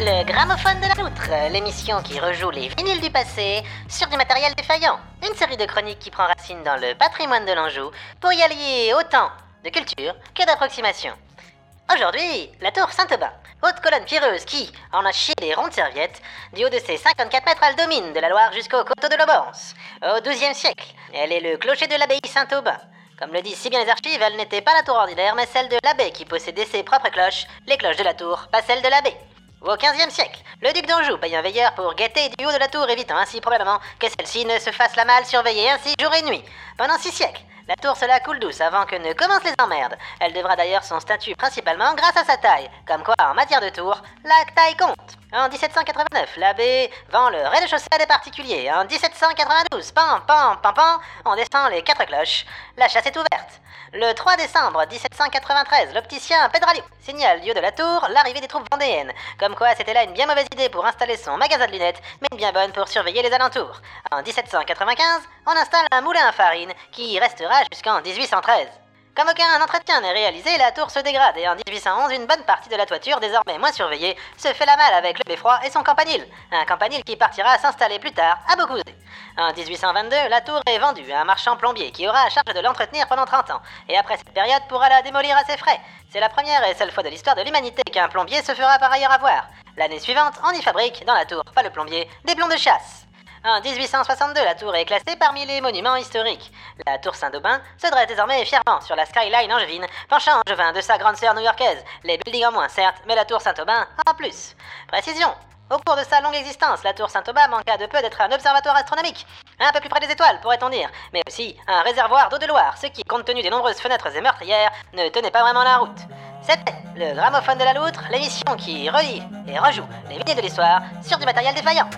Le gramophone de la loutre, l'émission qui rejoue les vinyles du passé sur du matériel défaillant. Une série de chroniques qui prend racine dans le patrimoine de l'Anjou pour y allier autant de culture que d'approximation. Aujourd'hui, la tour Saint-Aubin, haute colonne pierreuse qui en a chié des rondes serviettes, du haut de ses 54 mètres, elle domine de la Loire jusqu'au coteau de l'Aubance. Au XIIe siècle, elle est le clocher de l'abbaye Saint-Aubin. Comme le disent si bien les archives, elle n'était pas la tour ordinaire, mais celle de l'abbé qui possédait ses propres cloches, les cloches de la tour, pas celles de l'abbé. Au XVe siècle, le duc d'Anjou paye un veilleur pour guetter du haut de la tour, évitant ainsi probablement que celle-ci ne se fasse la malle surveiller ainsi jour et nuit. Pendant six siècles, la tour se la coule douce avant que ne commencent les emmerdes. Elle devra d'ailleurs son statut principalement grâce à sa taille. Comme quoi, en matière de tour, la taille compte. En 1789, l'abbé vend le rez-de-chaussée à des particuliers. En 1792, pam, pam, pam, pam, on descend les quatre cloches. La chasse est ouverte. Le 3 décembre 1793, l'opticien Pedralio signale, lieu de la tour, l'arrivée des troupes vendéennes. Comme quoi, c'était là une bien mauvaise idée pour installer son magasin de lunettes, mais une bien bonne pour surveiller les alentours. En 1795, on installe un moulin à farine qui restera jusqu'en 1813. Comme aucun entretien n'est réalisé, la tour se dégrade et en 1811, une bonne partie de la toiture, désormais moins surveillée, se fait la malle avec le beffroi et son campanile. Un campanile qui partira s'installer plus tard à Beaucouzé. En 1822, la tour est vendue à un marchand plombier qui aura à charge de l'entretenir pendant 30 ans, et après cette période pourra la démolir à ses frais. C'est la première et seule fois de l'histoire de l'humanité qu'un plombier se fera par ailleurs avoir. L'année suivante, on y fabrique, dans la tour, pas le plombier, des plombs de chasse. En 1862, la tour est classée parmi les monuments historiques. La tour Saint-Aubin se dresse désormais fièrement sur la skyline angevine, penchant angevin de sa grande sœur new-yorkaise. Les buildings en moins, certes, mais la tour Saint-Aubin en plus. Précision au cours de sa longue existence, la tour Saint-Aubin manqua de peu d'être un observatoire astronomique, un peu plus près des étoiles, pourrait-on dire, mais aussi un réservoir d'eau de Loire, ce qui, compte tenu des nombreuses fenêtres et meurtrières, ne tenait pas vraiment la route. C'était le gramophone de la loutre, l'émission qui relie et rejoue les milliers de l'histoire sur du matériel défaillant.